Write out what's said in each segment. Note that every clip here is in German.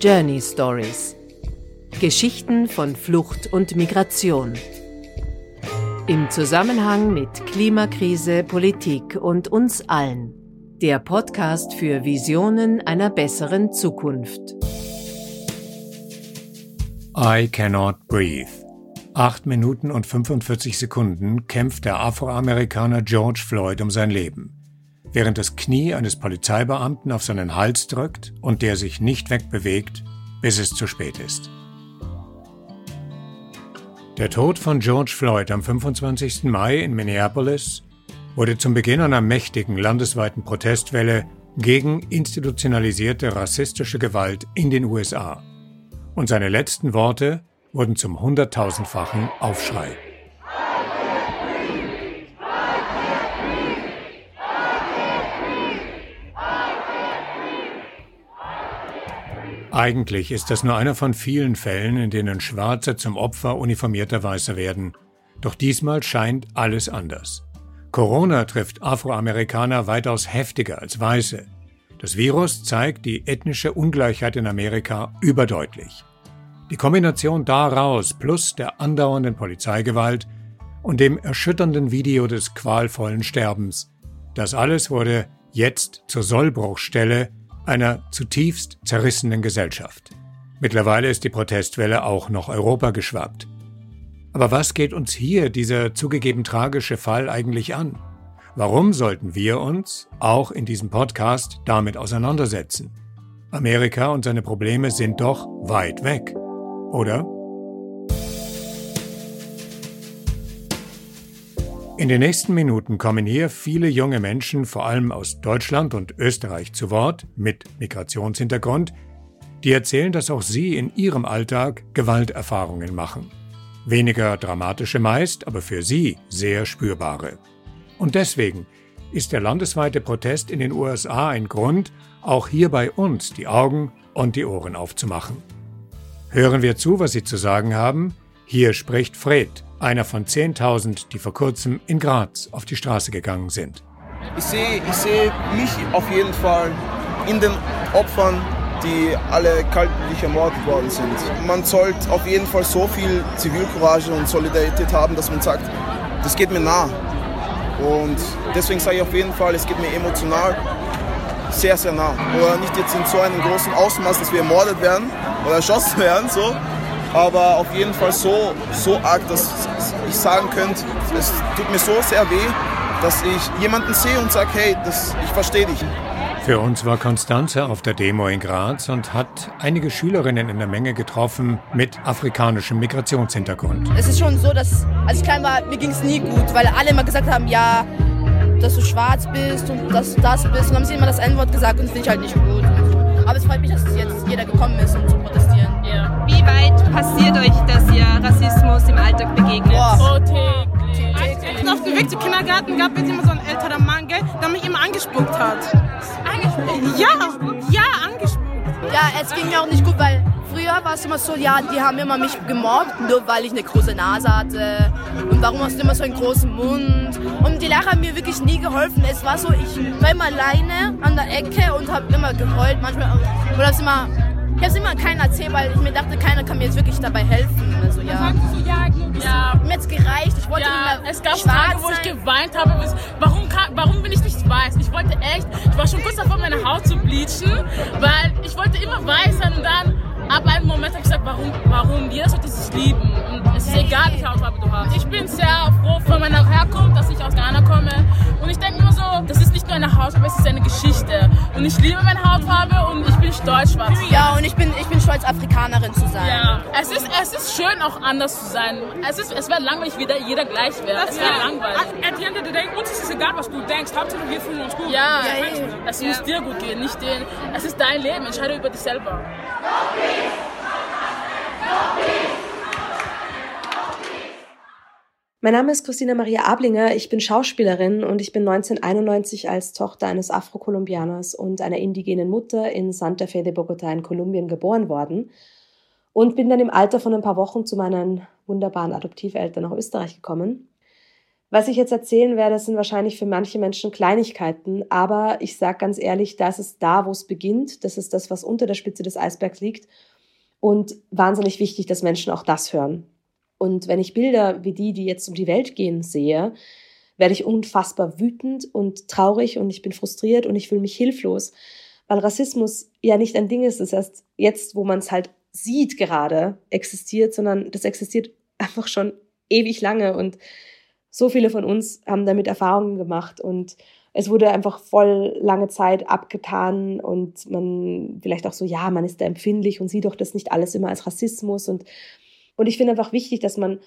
Journey Stories. Geschichten von Flucht und Migration. Im Zusammenhang mit Klimakrise, Politik und uns allen. Der Podcast für Visionen einer besseren Zukunft. I cannot breathe. Acht Minuten und 45 Sekunden kämpft der Afroamerikaner George Floyd um sein Leben während das Knie eines Polizeibeamten auf seinen Hals drückt und der sich nicht wegbewegt, bis es zu spät ist. Der Tod von George Floyd am 25. Mai in Minneapolis wurde zum Beginn einer mächtigen landesweiten Protestwelle gegen institutionalisierte rassistische Gewalt in den USA. Und seine letzten Worte wurden zum hunderttausendfachen Aufschrei. Eigentlich ist das nur einer von vielen Fällen, in denen Schwarze zum Opfer uniformierter Weißer werden. Doch diesmal scheint alles anders. Corona trifft Afroamerikaner weitaus heftiger als Weiße. Das Virus zeigt die ethnische Ungleichheit in Amerika überdeutlich. Die Kombination daraus plus der andauernden Polizeigewalt und dem erschütternden Video des qualvollen Sterbens, das alles wurde jetzt zur Sollbruchstelle einer zutiefst zerrissenen Gesellschaft. Mittlerweile ist die Protestwelle auch noch Europa geschwappt. Aber was geht uns hier dieser zugegeben tragische Fall eigentlich an? Warum sollten wir uns, auch in diesem Podcast, damit auseinandersetzen? Amerika und seine Probleme sind doch weit weg, oder? In den nächsten Minuten kommen hier viele junge Menschen, vor allem aus Deutschland und Österreich, zu Wort, mit Migrationshintergrund, die erzählen, dass auch sie in ihrem Alltag Gewalterfahrungen machen. Weniger dramatische meist, aber für sie sehr spürbare. Und deswegen ist der landesweite Protest in den USA ein Grund, auch hier bei uns die Augen und die Ohren aufzumachen. Hören wir zu, was sie zu sagen haben. Hier spricht Fred, einer von 10.000, die vor kurzem in Graz auf die Straße gegangen sind. Ich sehe ich seh mich auf jeden Fall in den Opfern, die alle kaltblütig ermordet worden sind. Man sollte auf jeden Fall so viel Zivilcourage und Solidarität haben, dass man sagt, das geht mir nah. Und deswegen sage ich auf jeden Fall, es geht mir emotional sehr, sehr nah. Oder nicht jetzt in so einem großen Ausmaß, dass wir ermordet werden oder erschossen werden, so, aber auf jeden Fall so, so arg, dass ich sagen könnte, es tut mir so sehr weh, dass ich jemanden sehe und sage, hey, das, ich verstehe dich. Für uns war Konstanze auf der Demo in Graz und hat einige Schülerinnen in der Menge getroffen mit afrikanischem Migrationshintergrund. Es ist schon so, dass als ich klein war, mir ging es nie gut, weil alle immer gesagt haben, ja, dass du schwarz bist und dass du das bist. Und dann haben sie immer das N-Wort gesagt und das finde ich halt nicht gut. Aber es freut mich, dass jetzt jeder gekommen ist, um zu protestieren. Weit passiert euch, dass ihr Rassismus im Alltag begegnet? Oh, täglich. Auf dem Weg zum Kindergarten gab es immer so ein älterer Mann, gell, der mich immer angespuckt hat. Angespuckt? Ja, ja, angespuckt. Ja, es ging mir auch nicht gut, weil früher war es immer so, ja, die haben immer mich gemobbt, nur weil ich eine große Nase hatte. Und warum hast du immer so einen großen Mund? Und die Lehrer haben mir wirklich nie geholfen. Es war so, ich war immer alleine an der Ecke und habe immer geheult. Manchmal, oder hab's immer, ich habe es immer keiner erzählt, weil ich mir dachte, keiner kann mir jetzt wirklich dabei helfen. Also, ja. Ja, Mir hat's gereicht. Ich wollte ja, mehr es gab Tage, wo ich geweint habe. Warum, warum bin ich nicht weiß? Ich wollte echt, ich war schon kurz davor, meine Haut zu bleachen, weil ich wollte immer weiß sein und dann ab einem Moment habe ich gesagt, warum, warum? Jeder sollte sich lieben und es ist egal, welche Hautfarbe du hast. Ich bin sehr froh von meiner Herkunft, dass ich aus Ghana komme und ich denke immer so, das ist nicht nur eine Hautfarbe, es ist eine Geschichte und ich liebe meine Hautfarbe und ich bin stolz, schwarz zu sein. Ja, und ich bin, ich bin stolz, Afrikanerin zu sein. Ja, es ist, es ist schön, auch anders zu sein. Es, ist, es wäre langweilig, wie jeder gleich wäre. Es wäre langweilig. At the end of the day, uns ist es egal, was du denkst. Hauptsache, wir fühlen uns gut. Ja, Ja, es muss dir gut gehen, nicht den. Es ist dein Leben, entscheide über dich selber. Mein Name ist Christina Maria Ablinger, ich bin Schauspielerin und ich bin 1991 als Tochter eines Afrokolumbianers und einer indigenen Mutter in Santa Fe de Bogotá in Kolumbien geboren worden und bin dann im Alter von ein paar Wochen zu meinen wunderbaren Adoptiveltern nach Österreich gekommen. Was ich jetzt erzählen werde, sind wahrscheinlich für manche Menschen Kleinigkeiten, aber ich sage ganz ehrlich, das ist da, wo es beginnt. Das ist das, was unter der Spitze des Eisbergs liegt. Und wahnsinnig wichtig, dass Menschen auch das hören. Und wenn ich Bilder wie die, die jetzt um die Welt gehen, sehe, werde ich unfassbar wütend und traurig und ich bin frustriert und ich fühle mich hilflos, weil Rassismus ja nicht ein Ding ist, das heißt jetzt, wo man es halt sieht gerade, existiert, sondern das existiert einfach schon ewig lange und so viele von uns haben damit Erfahrungen gemacht und es wurde einfach voll lange Zeit abgetan und man vielleicht auch so, ja, man ist da empfindlich und sieht doch das nicht alles immer als Rassismus und, und ich finde einfach wichtig, dass man,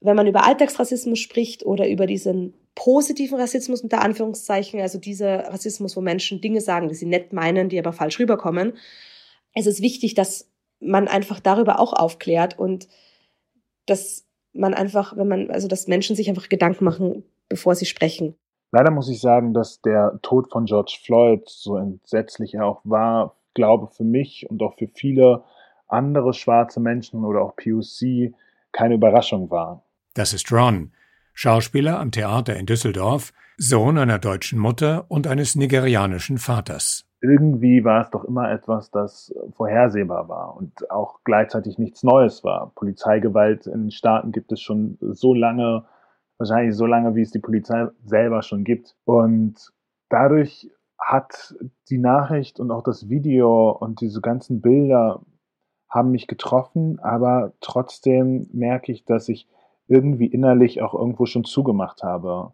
wenn man über Alltagsrassismus spricht oder über diesen positiven Rassismus unter Anführungszeichen, also dieser Rassismus, wo Menschen Dinge sagen, die sie nett meinen, die aber falsch rüberkommen, es ist wichtig, dass man einfach darüber auch aufklärt und dass man einfach, wenn man, also dass Menschen sich einfach Gedanken machen, bevor sie sprechen. Leider muss ich sagen, dass der Tod von George Floyd, so entsetzlich er auch war, glaube für mich und auch für viele andere schwarze Menschen oder auch POC keine Überraschung war. Das ist Ron, Schauspieler am Theater in Düsseldorf, Sohn einer deutschen Mutter und eines nigerianischen Vaters irgendwie war es doch immer etwas, das vorhersehbar war und auch gleichzeitig nichts Neues war. Polizeigewalt in Staaten gibt es schon so lange, wahrscheinlich so lange, wie es die Polizei selber schon gibt. Und dadurch hat die Nachricht und auch das Video und diese ganzen Bilder haben mich getroffen, aber trotzdem merke ich, dass ich irgendwie innerlich auch irgendwo schon zugemacht habe.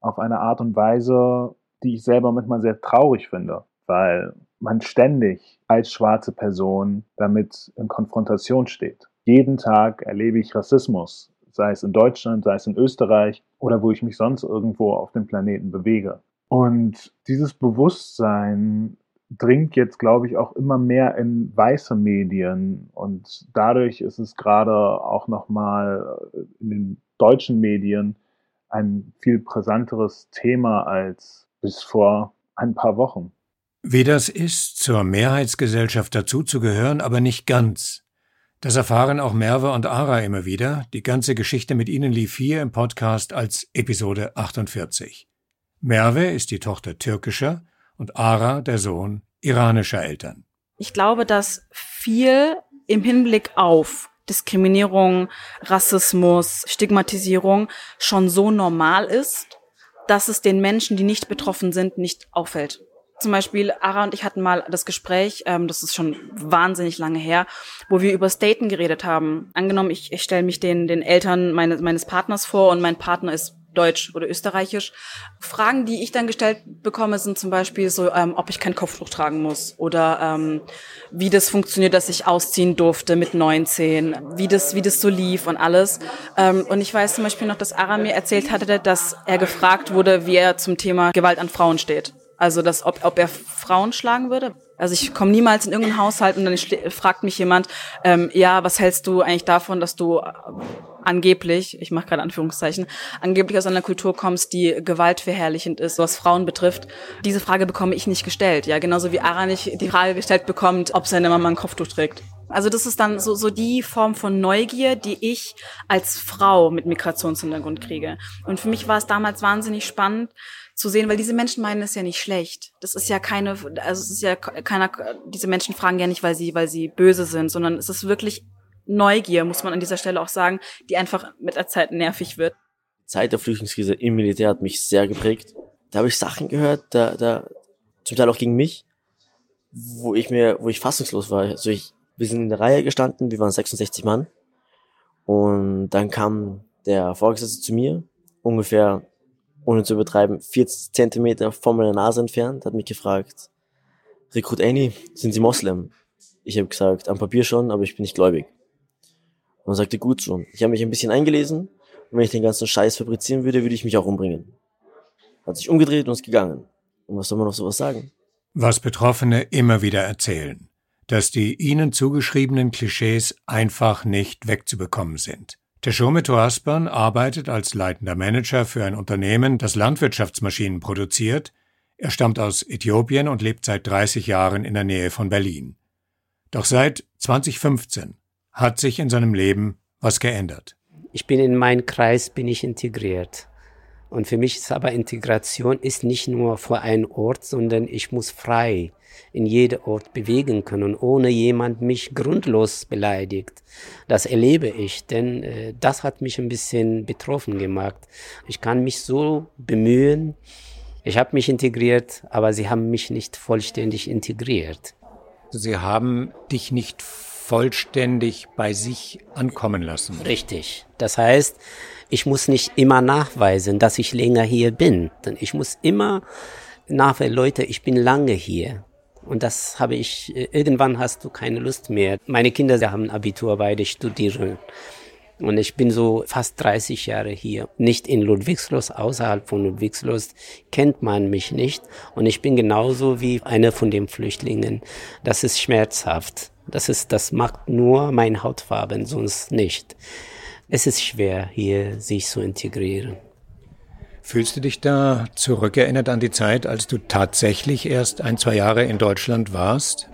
Auf eine Art und Weise, die ich selber manchmal sehr traurig finde weil man ständig als schwarze Person damit in Konfrontation steht. Jeden Tag erlebe ich Rassismus, sei es in Deutschland, sei es in Österreich oder wo ich mich sonst irgendwo auf dem Planeten bewege. Und dieses Bewusstsein dringt jetzt, glaube ich, auch immer mehr in weiße Medien und dadurch ist es gerade auch nochmal in den deutschen Medien ein viel brisanteres Thema als bis vor ein paar Wochen. Wie das ist, zur Mehrheitsgesellschaft dazuzugehören, aber nicht ganz. Das erfahren auch Merve und Ara immer wieder. Die ganze Geschichte mit ihnen lief hier im Podcast als Episode 48. Merve ist die Tochter türkischer und Ara der Sohn iranischer Eltern. Ich glaube, dass viel im Hinblick auf Diskriminierung, Rassismus, Stigmatisierung schon so normal ist, dass es den Menschen, die nicht betroffen sind, nicht auffällt. Zum Beispiel, Ara und ich hatten mal das Gespräch, ähm, das ist schon wahnsinnig lange her, wo wir über Staten geredet haben. Angenommen, ich, ich stelle mich den, den Eltern meine, meines Partners vor und mein Partner ist Deutsch oder Österreichisch. Fragen, die ich dann gestellt bekomme, sind zum Beispiel so, ähm, ob ich kein Kopftuch tragen muss oder ähm, wie das funktioniert, dass ich ausziehen durfte mit 19, wie das, wie das so lief und alles. Ähm, und ich weiß zum Beispiel noch, dass Ara mir erzählt hatte, dass er gefragt wurde, wie er zum Thema Gewalt an Frauen steht. Also, dass, ob, ob er Frauen schlagen würde. Also ich komme niemals in irgendeinen Haushalt und dann fragt mich jemand, ähm, ja, was hältst du eigentlich davon, dass du äh, angeblich, ich mache gerade Anführungszeichen, angeblich aus einer Kultur kommst, die gewaltverherrlichend ist, was Frauen betrifft. Diese Frage bekomme ich nicht gestellt, ja, genauso wie Ara nicht die Frage gestellt bekommt, ob seine Mama ein Kopftuch trägt. Also das ist dann so, so die Form von Neugier, die ich als Frau mit Migrationshintergrund kriege. Und für mich war es damals wahnsinnig spannend, zu sehen, weil diese Menschen meinen es ja nicht schlecht. Das ist ja keine, also es ist ja keiner, diese Menschen fragen ja nicht, weil sie, weil sie böse sind, sondern es ist wirklich Neugier, muss man an dieser Stelle auch sagen, die einfach mit der Zeit nervig wird. Zeit der Flüchtlingskrise im Militär hat mich sehr geprägt. Da habe ich Sachen gehört, da, da, zum Teil auch gegen mich, wo ich mir, wo ich fassungslos war. Also ich, wir sind in der Reihe gestanden, wir waren 66 Mann. Und dann kam der Vorgesetzte zu mir, ungefähr ohne zu übertreiben, 40 Zentimeter von meiner Nase entfernt, hat mich gefragt, Rekrut Annie, sind Sie Moslem? Ich habe gesagt, am Papier schon, aber ich bin nicht gläubig. Und er sagte, gut so. Ich habe mich ein bisschen eingelesen und wenn ich den ganzen Scheiß fabrizieren würde, würde ich mich auch umbringen. Hat sich umgedreht und ist gegangen. Und was soll man noch sowas sagen? Was Betroffene immer wieder erzählen, dass die ihnen zugeschriebenen Klischees einfach nicht wegzubekommen sind. Teshome Toaspan arbeitet als leitender Manager für ein Unternehmen, das Landwirtschaftsmaschinen produziert. Er stammt aus Äthiopien und lebt seit 30 Jahren in der Nähe von Berlin. Doch seit 2015 hat sich in seinem Leben was geändert. Ich bin in meinen Kreis bin ich integriert. Und für mich ist aber Integration ist nicht nur vor einem Ort, sondern ich muss frei in jedem Ort bewegen können, ohne jemand mich grundlos beleidigt. Das erlebe ich, denn äh, das hat mich ein bisschen betroffen gemacht. Ich kann mich so bemühen. Ich habe mich integriert, aber sie haben mich nicht vollständig integriert. Sie haben dich nicht vollständig bei sich ankommen lassen. Richtig. Das heißt, ich muss nicht immer nachweisen, dass ich länger hier bin. Denn ich muss immer nachweisen, Leute, ich bin lange hier. Und das habe ich, äh, irgendwann hast du keine Lust mehr. Meine Kinder haben Abitur, beide studieren. Und ich bin so fast 30 Jahre hier. Nicht in Ludwigslust, außerhalb von Ludwigslust kennt man mich nicht. Und ich bin genauso wie einer von den Flüchtlingen. Das ist schmerzhaft. Das ist, das macht nur mein Hautfarben, sonst nicht. Es ist schwer, hier sich zu integrieren. Fühlst du dich da zurückerinnert an die Zeit, als du tatsächlich erst ein, zwei Jahre in Deutschland warst?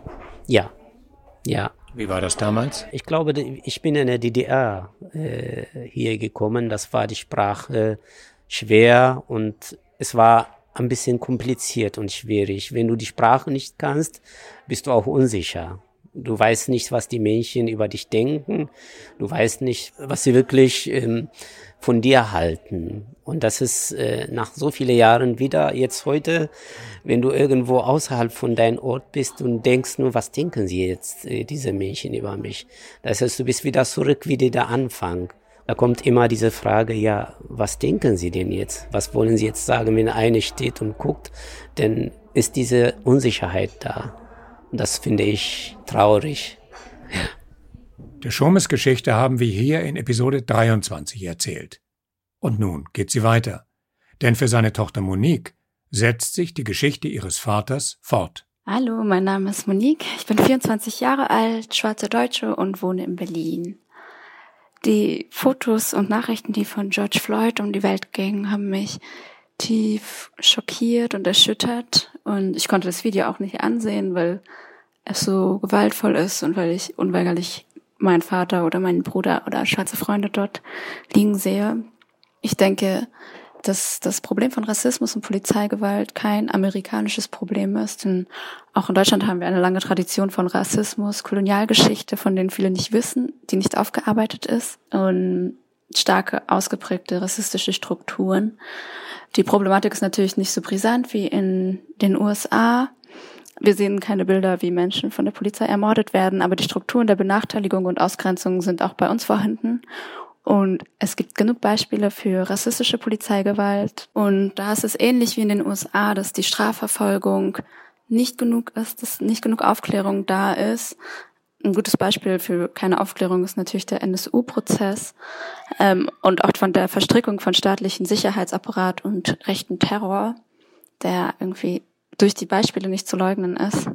Ja, ja. Wie war das damals? Ich glaube, ich bin in der DDR äh, hier gekommen. Das war die Sprache schwer und es war ein bisschen kompliziert und schwierig. Wenn du die Sprache nicht kannst, bist du auch unsicher. Du weißt nicht, was die Menschen über dich denken. Du weißt nicht, was sie wirklich ähm, von dir halten. Und das ist äh, nach so vielen Jahren wieder jetzt heute, wenn du irgendwo außerhalb von deinem Ort bist und denkst nur, was denken sie jetzt, äh, diese Menschen über mich? Das heißt, du bist wieder zurück wie der Anfang. Da kommt immer diese Frage, ja, was denken Sie denn jetzt? Was wollen Sie jetzt sagen, wenn eine steht und guckt? Denn ist diese Unsicherheit da. Das finde ich traurig. Der Schurmes Geschichte haben wir hier in Episode 23 erzählt. Und nun geht sie weiter. Denn für seine Tochter Monique setzt sich die Geschichte ihres Vaters fort. Hallo, mein Name ist Monique. Ich bin 24 Jahre alt, schwarze Deutsche und wohne in Berlin. Die Fotos und Nachrichten, die von George Floyd um die Welt gingen, haben mich tief schockiert und erschüttert. Und ich konnte das Video auch nicht ansehen, weil es so gewaltvoll ist und weil ich unweigerlich meinen Vater oder meinen Bruder oder schwarze Freunde dort liegen sehe. Ich denke, dass das Problem von Rassismus und Polizeigewalt kein amerikanisches Problem ist. Denn auch in Deutschland haben wir eine lange Tradition von Rassismus, Kolonialgeschichte, von denen viele nicht wissen, die nicht aufgearbeitet ist und starke ausgeprägte rassistische Strukturen. Die Problematik ist natürlich nicht so brisant wie in den USA. Wir sehen keine Bilder, wie Menschen von der Polizei ermordet werden, aber die Strukturen der Benachteiligung und Ausgrenzung sind auch bei uns vorhanden. Und es gibt genug Beispiele für rassistische Polizeigewalt. Und da ist es ähnlich wie in den USA, dass die Strafverfolgung nicht genug ist, dass nicht genug Aufklärung da ist. Ein gutes Beispiel für keine Aufklärung ist natürlich der NSU-Prozess ähm, und auch von der Verstrickung von staatlichen Sicherheitsapparat und rechten Terror, der irgendwie durch die Beispiele nicht zu leugnen ist.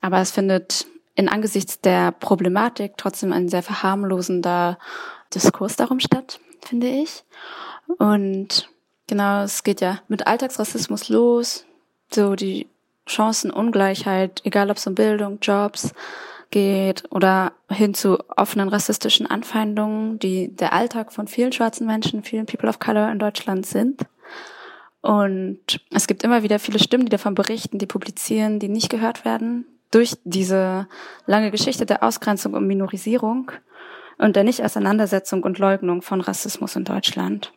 Aber es findet in angesichts der Problematik trotzdem ein sehr verharmlosender Diskurs darum statt, finde ich. Und genau, es geht ja mit Alltagsrassismus los, so die Chancenungleichheit, egal ob es um Bildung, Jobs geht oder hin zu offenen rassistischen Anfeindungen, die der Alltag von vielen schwarzen Menschen, vielen People of Color in Deutschland sind. Und es gibt immer wieder viele Stimmen, die davon berichten, die publizieren, die nicht gehört werden durch diese lange Geschichte der Ausgrenzung und Minorisierung und der Nicht-Auseinandersetzung und Leugnung von Rassismus in Deutschland.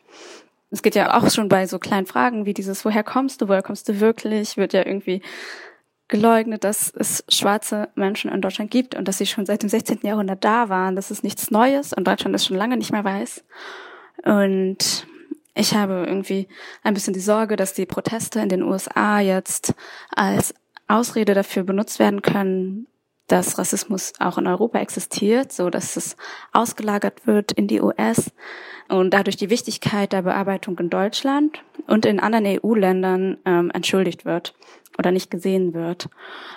Es geht ja auch schon bei so kleinen Fragen wie dieses, woher kommst du, woher kommst du wirklich, wird ja irgendwie geleugnet, dass es schwarze Menschen in Deutschland gibt und dass sie schon seit dem 16. Jahrhundert da waren. Das ist nichts Neues und Deutschland das schon lange nicht mehr weiß. Und ich habe irgendwie ein bisschen die Sorge, dass die Proteste in den USA jetzt als Ausrede dafür benutzt werden können, dass Rassismus auch in Europa existiert, so dass es ausgelagert wird in die US und dadurch die Wichtigkeit der Bearbeitung in Deutschland und in anderen EU-Ländern ähm, entschuldigt wird oder nicht gesehen wird.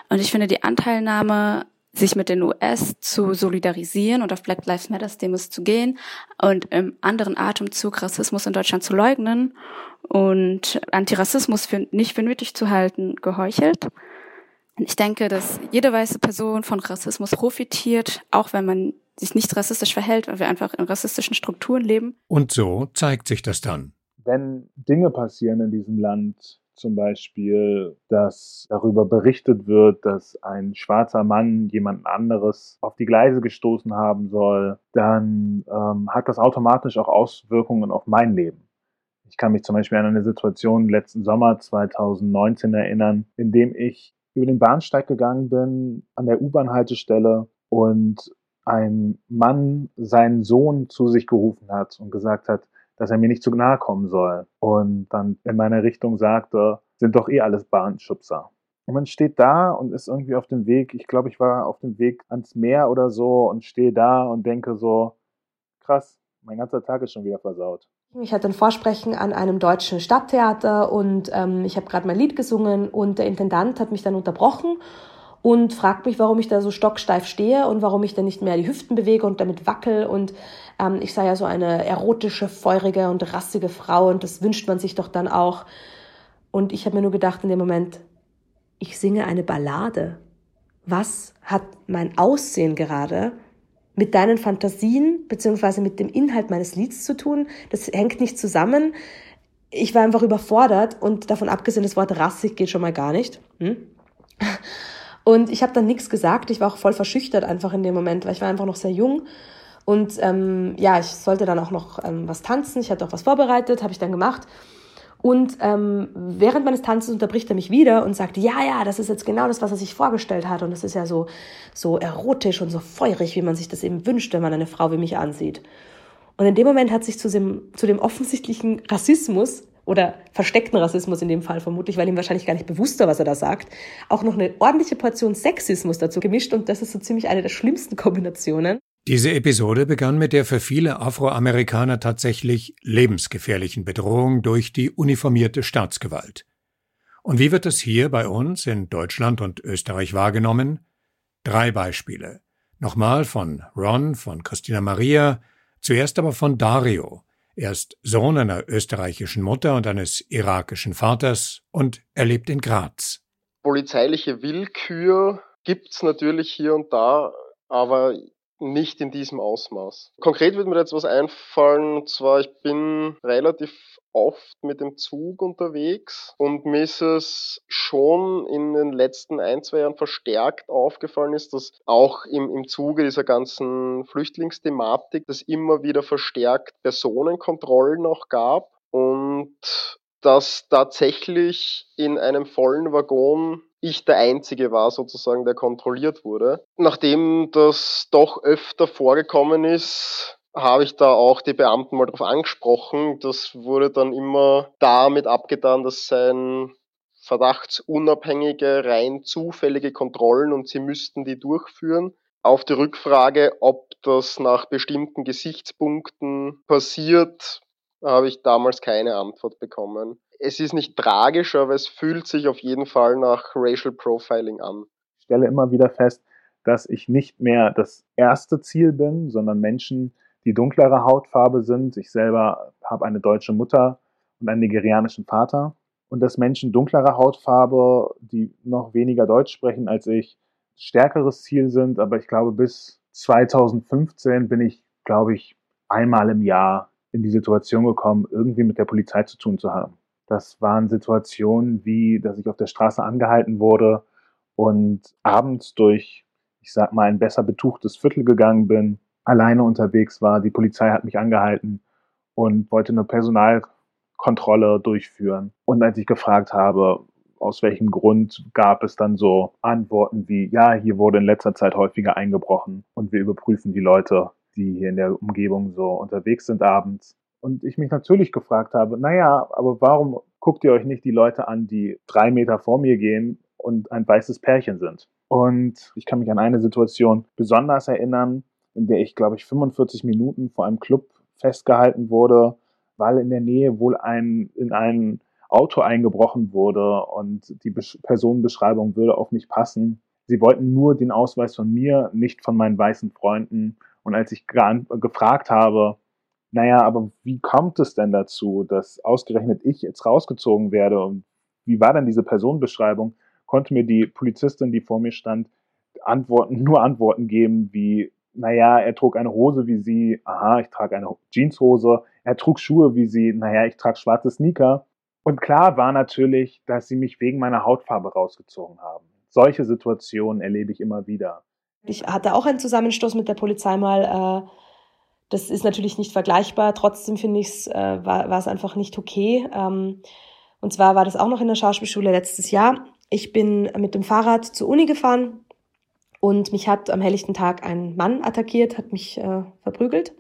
Und ich finde die Anteilnahme sich mit den US zu solidarisieren und auf Black Lives Matter Demos zu gehen und im anderen Atemzug Rassismus in Deutschland zu leugnen und Antirassismus für, nicht für nötig zu halten, geheuchelt. Ich denke, dass jede weiße Person von Rassismus profitiert, auch wenn man sich nicht rassistisch verhält, weil wir einfach in rassistischen Strukturen leben. Und so zeigt sich das dann wenn Dinge passieren in diesem Land, zum Beispiel, dass darüber berichtet wird, dass ein schwarzer Mann jemand anderes auf die Gleise gestoßen haben soll, dann ähm, hat das automatisch auch Auswirkungen auf mein Leben. Ich kann mich zum Beispiel an eine Situation letzten Sommer 2019 erinnern, in dem ich über den Bahnsteig gegangen bin, an der U-Bahn-Haltestelle und ein Mann seinen Sohn zu sich gerufen hat und gesagt hat, dass er mir nicht zu nahe kommen soll. Und dann in meiner Richtung sagte, sind doch eh alles Bahnschubser. Und man steht da und ist irgendwie auf dem Weg, ich glaube, ich war auf dem Weg ans Meer oder so und stehe da und denke so, krass, mein ganzer Tag ist schon wieder versaut. Ich hatte ein Vorsprechen an einem deutschen Stadttheater und ähm, ich habe gerade mein Lied gesungen und der Intendant hat mich dann unterbrochen und fragt mich, warum ich da so stocksteif stehe und warum ich dann nicht mehr die Hüften bewege und damit wackel. Und ähm, ich sei ja so eine erotische, feurige und rassige Frau und das wünscht man sich doch dann auch. Und ich habe mir nur gedacht in dem Moment, ich singe eine Ballade. Was hat mein Aussehen gerade mit deinen Fantasien beziehungsweise mit dem Inhalt meines Lieds zu tun? Das hängt nicht zusammen. Ich war einfach überfordert und davon abgesehen, das Wort rassig geht schon mal gar nicht. Hm? Und ich habe dann nichts gesagt. Ich war auch voll verschüchtert einfach in dem Moment, weil ich war einfach noch sehr jung. Und ähm, ja, ich sollte dann auch noch ähm, was tanzen. Ich hatte auch was vorbereitet, habe ich dann gemacht. Und ähm, während meines Tanzes unterbricht er mich wieder und sagt, ja, ja, das ist jetzt genau das, was er sich vorgestellt hat. Und das ist ja so, so erotisch und so feurig, wie man sich das eben wünscht, wenn man eine Frau wie mich ansieht. Und in dem Moment hat sich zu dem, zu dem offensichtlichen Rassismus oder versteckten Rassismus in dem Fall vermutlich, weil ihm wahrscheinlich gar nicht bewusst war, was er da sagt, auch noch eine ordentliche Portion Sexismus dazu gemischt und das ist so ziemlich eine der schlimmsten Kombinationen. Diese Episode begann mit der für viele Afroamerikaner tatsächlich lebensgefährlichen Bedrohung durch die uniformierte Staatsgewalt. Und wie wird es hier bei uns in Deutschland und Österreich wahrgenommen? Drei Beispiele. Nochmal von Ron, von Christina Maria, zuerst aber von Dario, er ist Sohn einer österreichischen Mutter und eines irakischen Vaters und er lebt in Graz. Polizeiliche Willkür gibt es natürlich hier und da, aber nicht in diesem Ausmaß. Konkret wird mir jetzt was einfallen, und zwar ich bin relativ oft mit dem Zug unterwegs und mir ist es schon in den letzten ein, zwei Jahren verstärkt aufgefallen ist, dass auch im, im Zuge dieser ganzen Flüchtlingsthematik es immer wieder verstärkt Personenkontrollen auch gab und dass tatsächlich in einem vollen Waggon ich der Einzige war sozusagen, der kontrolliert wurde. Nachdem das doch öfter vorgekommen ist, habe ich da auch die Beamten mal drauf angesprochen. Das wurde dann immer damit abgetan, dass sein verdachtsunabhängige, rein zufällige Kontrollen und sie müssten die durchführen. Auf die Rückfrage, ob das nach bestimmten Gesichtspunkten passiert, habe ich damals keine Antwort bekommen. Es ist nicht tragisch, aber es fühlt sich auf jeden Fall nach Racial Profiling an. Ich stelle immer wieder fest, dass ich nicht mehr das erste Ziel bin, sondern Menschen, die dunklere Hautfarbe sind. Ich selber habe eine deutsche Mutter und einen nigerianischen Vater. Und dass Menschen dunklerer Hautfarbe, die noch weniger Deutsch sprechen als ich, stärkeres Ziel sind. Aber ich glaube, bis 2015 bin ich, glaube ich, einmal im Jahr in die Situation gekommen, irgendwie mit der Polizei zu tun zu haben. Das waren Situationen wie, dass ich auf der Straße angehalten wurde und abends durch, ich sag mal, ein besser betuchtes Viertel gegangen bin alleine unterwegs war. Die Polizei hat mich angehalten und wollte eine Personalkontrolle durchführen. Und als ich gefragt habe, aus welchem Grund gab es dann so Antworten wie, ja, hier wurde in letzter Zeit häufiger eingebrochen und wir überprüfen die Leute, die hier in der Umgebung so unterwegs sind abends. Und ich mich natürlich gefragt habe, naja, aber warum guckt ihr euch nicht die Leute an, die drei Meter vor mir gehen und ein weißes Pärchen sind? Und ich kann mich an eine Situation besonders erinnern, in der ich, glaube ich, 45 Minuten vor einem Club festgehalten wurde, weil in der Nähe wohl ein, in ein Auto eingebrochen wurde und die Besch Personenbeschreibung würde auf mich passen. Sie wollten nur den Ausweis von mir, nicht von meinen weißen Freunden. Und als ich gefragt habe, naja, aber wie kommt es denn dazu, dass ausgerechnet ich jetzt rausgezogen werde und wie war denn diese Personenbeschreibung, konnte mir die Polizistin, die vor mir stand, Antworten, nur Antworten geben wie, naja, er trug eine Hose wie sie, aha, ich trage eine Jeanshose. Er trug Schuhe wie sie, naja, ich trage schwarze Sneaker. Und klar war natürlich, dass sie mich wegen meiner Hautfarbe rausgezogen haben. Solche Situationen erlebe ich immer wieder. Ich hatte auch einen Zusammenstoß mit der Polizei mal. Äh, das ist natürlich nicht vergleichbar. Trotzdem finde ich es, äh, war, war es einfach nicht okay. Ähm, und zwar war das auch noch in der Schauspielschule letztes Jahr. Ich bin mit dem Fahrrad zur Uni gefahren und mich hat am helllichten Tag ein Mann attackiert, hat mich äh, verprügelt.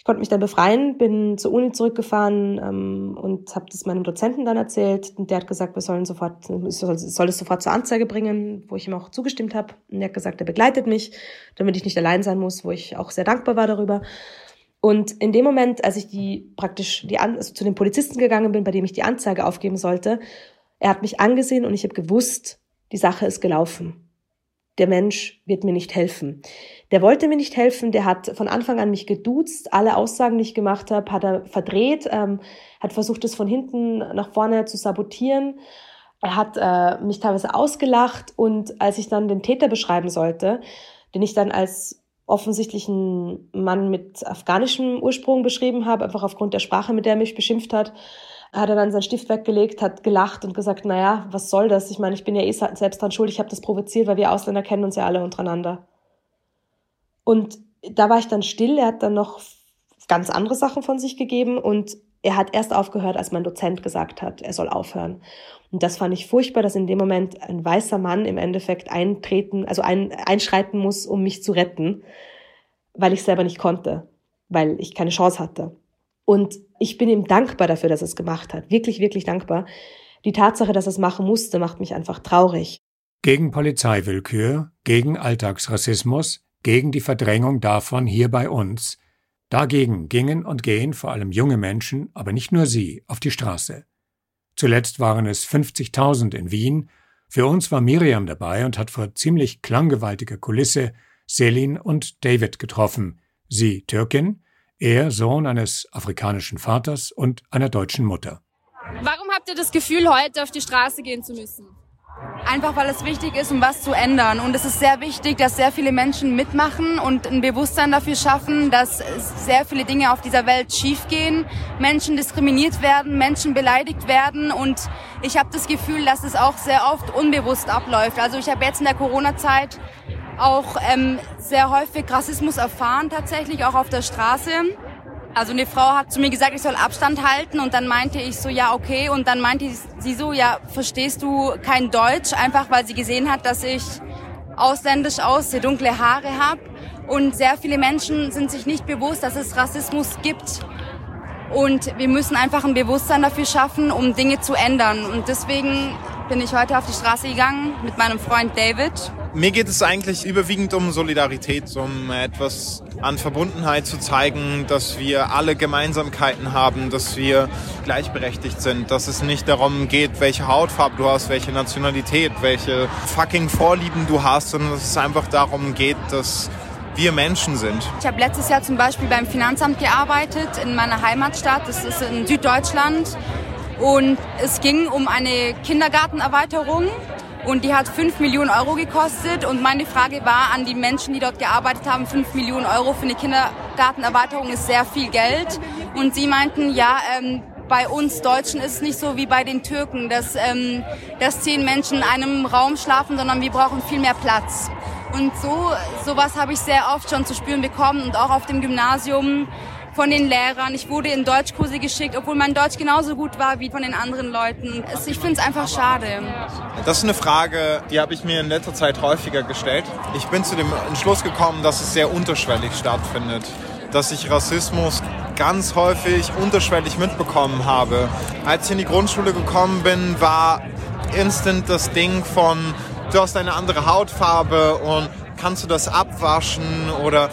Ich konnte mich dann befreien, bin zur Uni zurückgefahren ähm, und habe das meinem Dozenten dann erzählt. Und der hat gesagt, wir sollen sofort, soll, soll es sofort zur Anzeige bringen, wo ich ihm auch zugestimmt habe. Und er hat gesagt, er begleitet mich, damit ich nicht allein sein muss, wo ich auch sehr dankbar war darüber. Und in dem Moment, als ich die praktisch die also zu den Polizisten gegangen bin, bei dem ich die Anzeige aufgeben sollte, er hat mich angesehen und ich habe gewusst, die Sache ist gelaufen der Mensch wird mir nicht helfen. Der wollte mir nicht helfen, der hat von Anfang an mich geduzt, alle Aussagen, die ich gemacht habe, hat er verdreht, ähm, hat versucht, es von hinten nach vorne zu sabotieren. Er hat äh, mich teilweise ausgelacht und als ich dann den Täter beschreiben sollte, den ich dann als offensichtlichen Mann mit afghanischem Ursprung beschrieben habe, einfach aufgrund der Sprache, mit der er mich beschimpft hat, hat er dann seinen Stift weggelegt, hat gelacht und gesagt, naja, was soll das? Ich meine, ich bin ja eh selbst dran schuld, ich habe das provoziert, weil wir Ausländer kennen uns ja alle untereinander. Und da war ich dann still, er hat dann noch ganz andere Sachen von sich gegeben und er hat erst aufgehört, als mein Dozent gesagt hat, er soll aufhören. Und das fand ich furchtbar, dass in dem Moment ein weißer Mann im Endeffekt eintreten, also ein, einschreiten muss, um mich zu retten, weil ich selber nicht konnte, weil ich keine Chance hatte. Und ich bin ihm dankbar dafür, dass er es gemacht hat. Wirklich, wirklich dankbar. Die Tatsache, dass er es machen musste, macht mich einfach traurig. Gegen Polizeiwillkür, gegen Alltagsrassismus, gegen die Verdrängung davon hier bei uns. Dagegen gingen und gehen vor allem junge Menschen, aber nicht nur sie, auf die Straße. Zuletzt waren es 50.000 in Wien. Für uns war Miriam dabei und hat vor ziemlich klanggewaltiger Kulisse Selin und David getroffen. Sie Türkin, er Sohn eines afrikanischen Vaters und einer deutschen Mutter. Warum habt ihr das Gefühl, heute auf die Straße gehen zu müssen? Einfach weil es wichtig ist, um was zu ändern. Und es ist sehr wichtig, dass sehr viele Menschen mitmachen und ein Bewusstsein dafür schaffen, dass sehr viele Dinge auf dieser Welt schiefgehen, Menschen diskriminiert werden, Menschen beleidigt werden. Und ich habe das Gefühl, dass es auch sehr oft unbewusst abläuft. Also ich habe jetzt in der Corona-Zeit auch ähm, sehr häufig Rassismus erfahren, tatsächlich auch auf der Straße. Also eine Frau hat zu mir gesagt, ich soll Abstand halten und dann meinte ich so, ja, okay. Und dann meinte sie so, ja, verstehst du kein Deutsch, einfach weil sie gesehen hat, dass ich ausländisch aussehe, dunkle Haare habe. Und sehr viele Menschen sind sich nicht bewusst, dass es Rassismus gibt. Und wir müssen einfach ein Bewusstsein dafür schaffen, um Dinge zu ändern. Und deswegen bin ich heute auf die Straße gegangen mit meinem Freund David. Mir geht es eigentlich überwiegend um Solidarität, um etwas an Verbundenheit zu zeigen, dass wir alle Gemeinsamkeiten haben, dass wir gleichberechtigt sind, dass es nicht darum geht, welche Hautfarbe du hast, welche Nationalität, welche fucking Vorlieben du hast, sondern dass es einfach darum geht, dass wir Menschen sind. Ich habe letztes Jahr zum Beispiel beim Finanzamt gearbeitet in meiner Heimatstadt, das ist in Süddeutschland. Und es ging um eine Kindergartenerweiterung und die hat 5 Millionen Euro gekostet. Und meine Frage war an die Menschen, die dort gearbeitet haben, 5 Millionen Euro für eine Kindergartenerweiterung ist sehr viel Geld. Und sie meinten, ja, ähm, bei uns Deutschen ist es nicht so wie bei den Türken, dass, ähm, dass zehn Menschen in einem Raum schlafen, sondern wir brauchen viel mehr Platz. Und so sowas habe ich sehr oft schon zu spüren bekommen und auch auf dem Gymnasium von den Lehrern. Ich wurde in Deutschkurse geschickt, obwohl mein Deutsch genauso gut war wie von den anderen Leuten. Ich finde es einfach schade. Das ist eine Frage, die habe ich mir in letzter Zeit häufiger gestellt. Ich bin zu dem Entschluss gekommen, dass es sehr unterschwellig stattfindet. Dass ich Rassismus ganz häufig unterschwellig mitbekommen habe. Als ich in die Grundschule gekommen bin, war instant das Ding von, du hast eine andere Hautfarbe und kannst du das abwaschen oder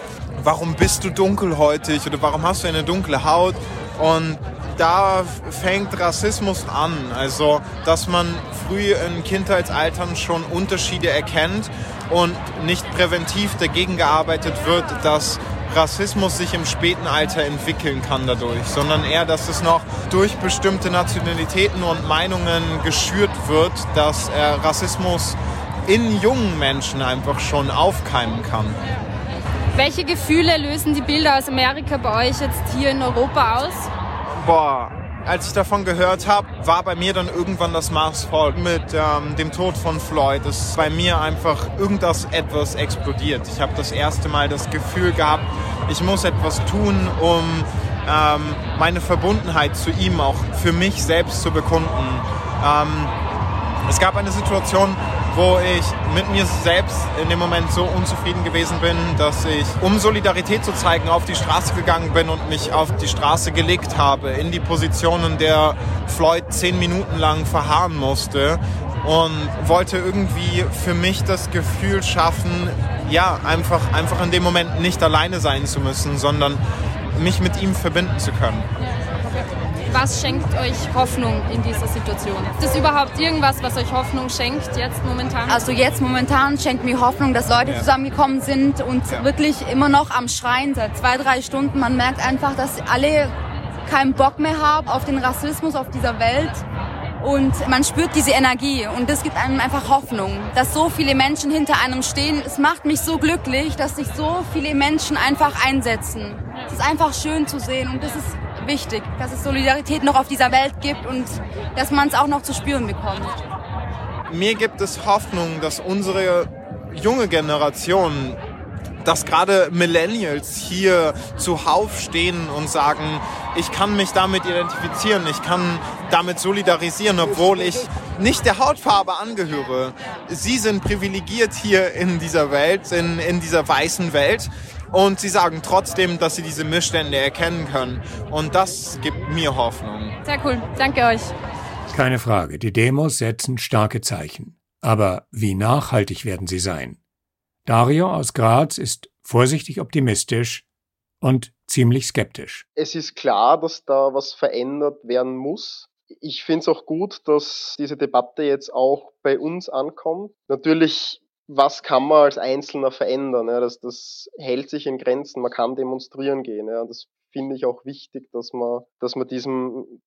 warum bist du dunkelhäutig oder warum hast du eine dunkle Haut? Und da fängt Rassismus an. Also, dass man früh in Kindheitsaltern schon Unterschiede erkennt und nicht präventiv dagegen gearbeitet wird, dass Rassismus sich im späten Alter entwickeln kann dadurch, sondern eher, dass es noch durch bestimmte Nationalitäten und Meinungen geschürt wird, dass Rassismus in jungen Menschen einfach schon aufkeimen kann. Welche Gefühle lösen die Bilder aus Amerika bei euch jetzt hier in Europa aus? Boah, als ich davon gehört habe, war bei mir dann irgendwann das Mars voll mit ähm, dem Tod von Floyd. Es ist bei mir einfach irgendwas etwas explodiert. Ich habe das erste Mal das Gefühl gehabt, ich muss etwas tun, um ähm, meine Verbundenheit zu ihm auch für mich selbst zu bekunden. Ähm, es gab eine Situation, wo ich mit mir selbst in dem Moment so unzufrieden gewesen bin, dass ich, um Solidarität zu zeigen, auf die Straße gegangen bin und mich auf die Straße gelegt habe, in die Position, in der Floyd zehn Minuten lang verharren musste und wollte irgendwie für mich das Gefühl schaffen, ja, einfach, einfach in dem Moment nicht alleine sein zu müssen, sondern mich mit ihm verbinden zu können. Was schenkt euch Hoffnung in dieser Situation? Ist es überhaupt irgendwas, was euch Hoffnung schenkt jetzt momentan? Also jetzt momentan schenkt mir Hoffnung, dass Leute ja. zusammengekommen sind und ja. wirklich immer noch am Schreien seit zwei, drei Stunden. Man merkt einfach, dass alle keinen Bock mehr haben auf den Rassismus auf dieser Welt. Und man spürt diese Energie und das gibt einem einfach Hoffnung, dass so viele Menschen hinter einem stehen. Es macht mich so glücklich, dass sich so viele Menschen einfach einsetzen. Es ist einfach schön zu sehen und das ist wichtig, dass es Solidarität noch auf dieser Welt gibt und dass man es auch noch zu spüren bekommt. Mir gibt es Hoffnung, dass unsere junge Generation dass gerade Millennials hier zuhauf stehen und sagen, ich kann mich damit identifizieren, ich kann damit solidarisieren, obwohl ich nicht der Hautfarbe angehöre. Sie sind privilegiert hier in dieser Welt, in, in dieser weißen Welt. Und sie sagen trotzdem, dass sie diese Missstände erkennen können. Und das gibt mir Hoffnung. Sehr cool. Danke euch. Keine Frage. Die Demos setzen starke Zeichen. Aber wie nachhaltig werden sie sein? Dario aus Graz ist vorsichtig optimistisch und ziemlich skeptisch. Es ist klar, dass da was verändert werden muss. Ich finde es auch gut, dass diese Debatte jetzt auch bei uns ankommt. Natürlich was kann man als Einzelner verändern? Ja, das, das hält sich in Grenzen. Man kann demonstrieren gehen. Ja, das finde ich auch wichtig, dass man, dass man diesem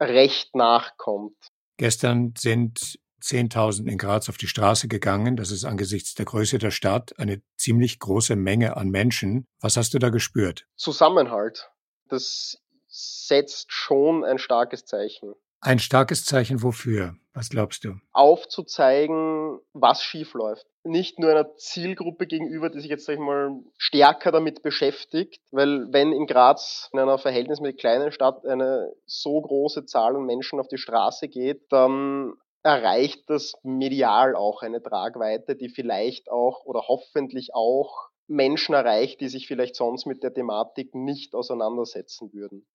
Recht nachkommt. Gestern sind 10.000 in Graz auf die Straße gegangen. Das ist angesichts der Größe der Stadt eine ziemlich große Menge an Menschen. Was hast du da gespürt? Zusammenhalt. Das setzt schon ein starkes Zeichen. Ein starkes Zeichen wofür? Was glaubst du? Aufzuzeigen, was schief läuft. Nicht nur einer Zielgruppe gegenüber, die sich jetzt, sag ich mal, stärker damit beschäftigt, weil wenn in Graz, in einer verhältnismäßig kleinen Stadt, eine so große Zahl an Menschen auf die Straße geht, dann erreicht das medial auch eine Tragweite, die vielleicht auch oder hoffentlich auch Menschen erreicht, die sich vielleicht sonst mit der Thematik nicht auseinandersetzen würden.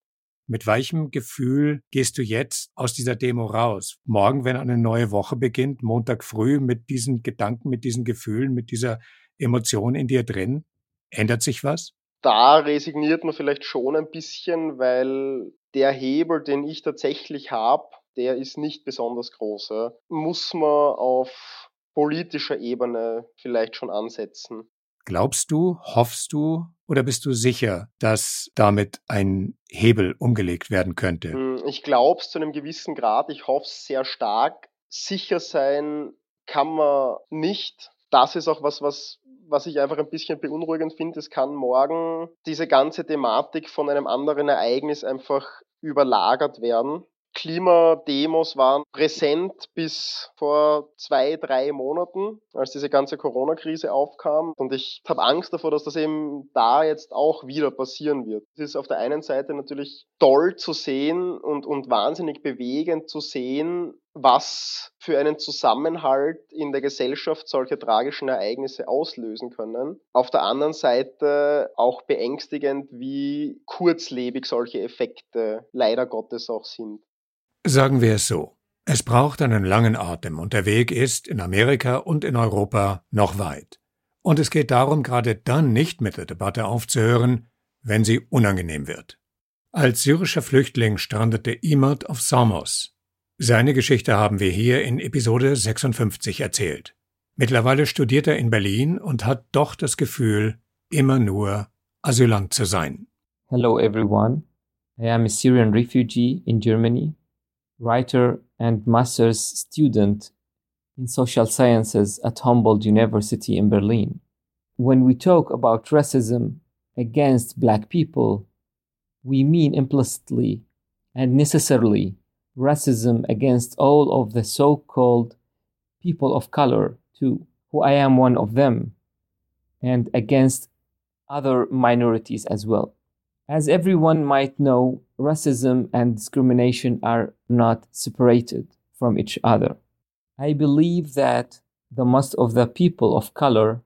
Mit welchem Gefühl gehst du jetzt aus dieser Demo raus? Morgen, wenn eine neue Woche beginnt, Montag früh, mit diesen Gedanken, mit diesen Gefühlen, mit dieser Emotion in dir drin? Ändert sich was? Da resigniert man vielleicht schon ein bisschen, weil der Hebel, den ich tatsächlich habe, der ist nicht besonders groß. Muss man auf politischer Ebene vielleicht schon ansetzen. Glaubst du, hoffst du oder bist du sicher, dass damit ein Hebel umgelegt werden könnte? Hm, ich glaube es zu einem gewissen Grad. Ich hoffe es sehr stark. Sicher sein kann man nicht. Das ist auch was, was, was ich einfach ein bisschen beunruhigend finde. Es kann morgen diese ganze Thematik von einem anderen Ereignis einfach überlagert werden. Klimademos waren präsent bis vor zwei, drei Monaten, als diese ganze Corona-Krise aufkam. Und ich habe Angst davor, dass das eben da jetzt auch wieder passieren wird. Es ist auf der einen Seite natürlich toll zu sehen und, und wahnsinnig bewegend zu sehen, was für einen Zusammenhalt in der Gesellschaft solche tragischen Ereignisse auslösen können. Auf der anderen Seite auch beängstigend, wie kurzlebig solche Effekte leider Gottes auch sind. Sagen wir es so. Es braucht einen langen Atem und der Weg ist in Amerika und in Europa noch weit. Und es geht darum, gerade dann nicht mit der Debatte aufzuhören, wenn sie unangenehm wird. Als syrischer Flüchtling strandete Imad auf Samos. Seine Geschichte haben wir hier in Episode 56 erzählt. Mittlerweile studiert er in Berlin und hat doch das Gefühl, immer nur Asylant zu sein. Hello everyone. I am a Syrian refugee in Germany writer and master's student in social sciences at Humboldt University in Berlin. when we talk about racism against black people, we mean implicitly and necessarily racism against all of the so called people of color, too, who I am one of them, and against other minorities as well. As everyone might know, racism and discrimination are not separated from each other. I believe that the most of the people of color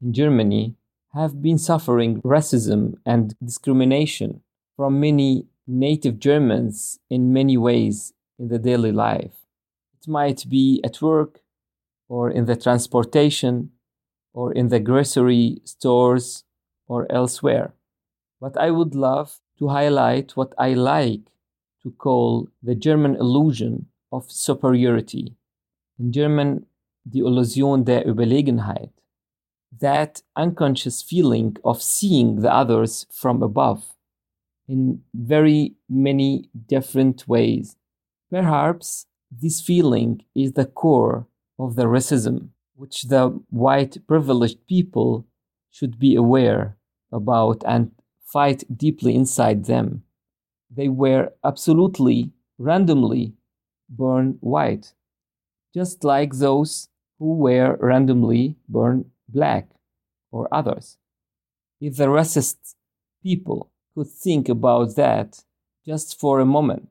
in Germany have been suffering racism and discrimination from many native Germans in many ways in the daily life. It might be at work or in the transportation or in the grocery stores or elsewhere. But I would love to highlight what I like to call the German illusion of superiority. In German, the Illusion der Überlegenheit. That unconscious feeling of seeing the others from above in very many different ways. Perhaps this feeling is the core of the racism, which the white privileged people should be aware about and fight deeply inside them. They were absolutely randomly born white, just like those who were randomly born black or others. If the racist people could think about that just for a moment,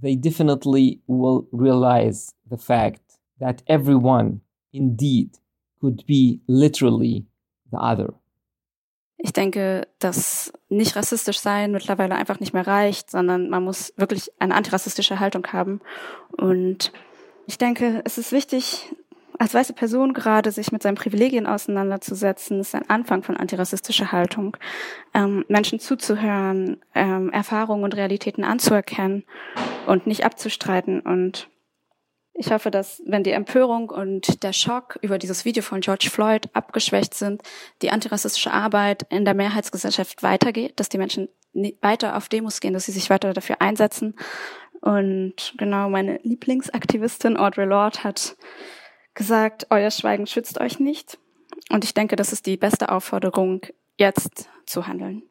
they definitely will realize the fact that everyone indeed could be literally the other. Ich denke, dass nicht rassistisch sein mittlerweile einfach nicht mehr reicht, sondern man muss wirklich eine antirassistische Haltung haben. Und ich denke, es ist wichtig, als weiße Person gerade sich mit seinen Privilegien auseinanderzusetzen, ist ein Anfang von antirassistischer Haltung. Ähm, Menschen zuzuhören, ähm, Erfahrungen und Realitäten anzuerkennen und nicht abzustreiten und ich hoffe, dass, wenn die Empörung und der Schock über dieses Video von George Floyd abgeschwächt sind, die antirassistische Arbeit in der Mehrheitsgesellschaft weitergeht, dass die Menschen weiter auf Demos gehen, dass sie sich weiter dafür einsetzen. Und genau meine Lieblingsaktivistin Audre Lorde hat gesagt, euer Schweigen schützt euch nicht. Und ich denke, das ist die beste Aufforderung, jetzt zu handeln.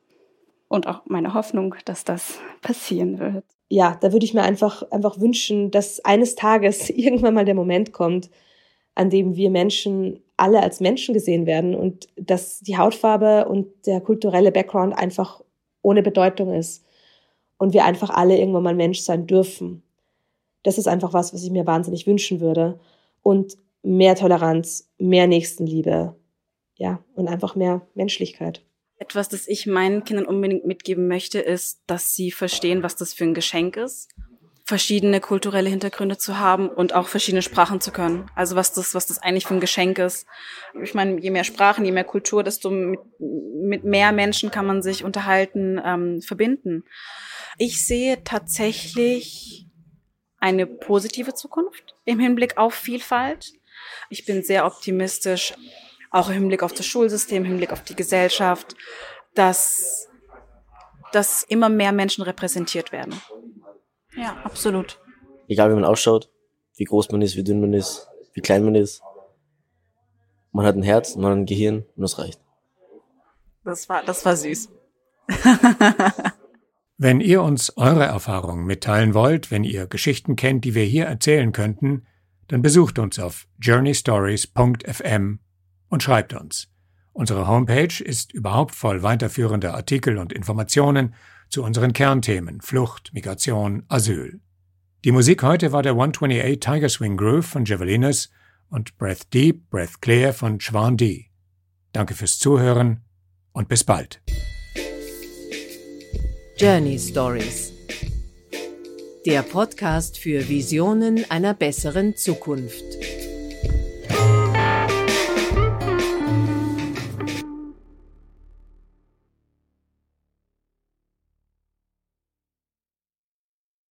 Und auch meine Hoffnung, dass das passieren wird ja, da würde ich mir einfach, einfach wünschen, dass eines Tages irgendwann mal der Moment kommt, an dem wir Menschen alle als Menschen gesehen werden und dass die Hautfarbe und der kulturelle Background einfach ohne Bedeutung ist und wir einfach alle irgendwann mal Mensch sein dürfen. Das ist einfach was, was ich mir wahnsinnig wünschen würde. Und mehr Toleranz, mehr Nächstenliebe, ja, und einfach mehr Menschlichkeit. Etwas, das ich meinen Kindern unbedingt mitgeben möchte, ist, dass sie verstehen, was das für ein Geschenk ist, verschiedene kulturelle Hintergründe zu haben und auch verschiedene Sprachen zu können. Also was das, was das eigentlich für ein Geschenk ist. Ich meine, je mehr Sprachen, je mehr Kultur, desto mit, mit mehr Menschen kann man sich unterhalten, ähm, verbinden. Ich sehe tatsächlich eine positive Zukunft im Hinblick auf Vielfalt. Ich bin sehr optimistisch auch im Hinblick auf das Schulsystem, im Hinblick auf die Gesellschaft, dass, dass immer mehr Menschen repräsentiert werden. Ja, absolut. Egal wie man ausschaut, wie groß man ist, wie dünn man ist, wie klein man ist. Man hat ein Herz, man hat ein Gehirn und das reicht. Das war, das war süß. wenn ihr uns eure Erfahrungen mitteilen wollt, wenn ihr Geschichten kennt, die wir hier erzählen könnten, dann besucht uns auf journeystories.fm und schreibt uns. Unsere Homepage ist überhaupt voll weiterführender Artikel und Informationen zu unseren Kernthemen Flucht, Migration, Asyl. Die Musik heute war der 128 Tiger Swing Groove von Javelinas und Breath Deep, Breath Clear von Schwan D. Danke fürs Zuhören und bis bald. Journey Stories. Der Podcast für Visionen einer besseren Zukunft.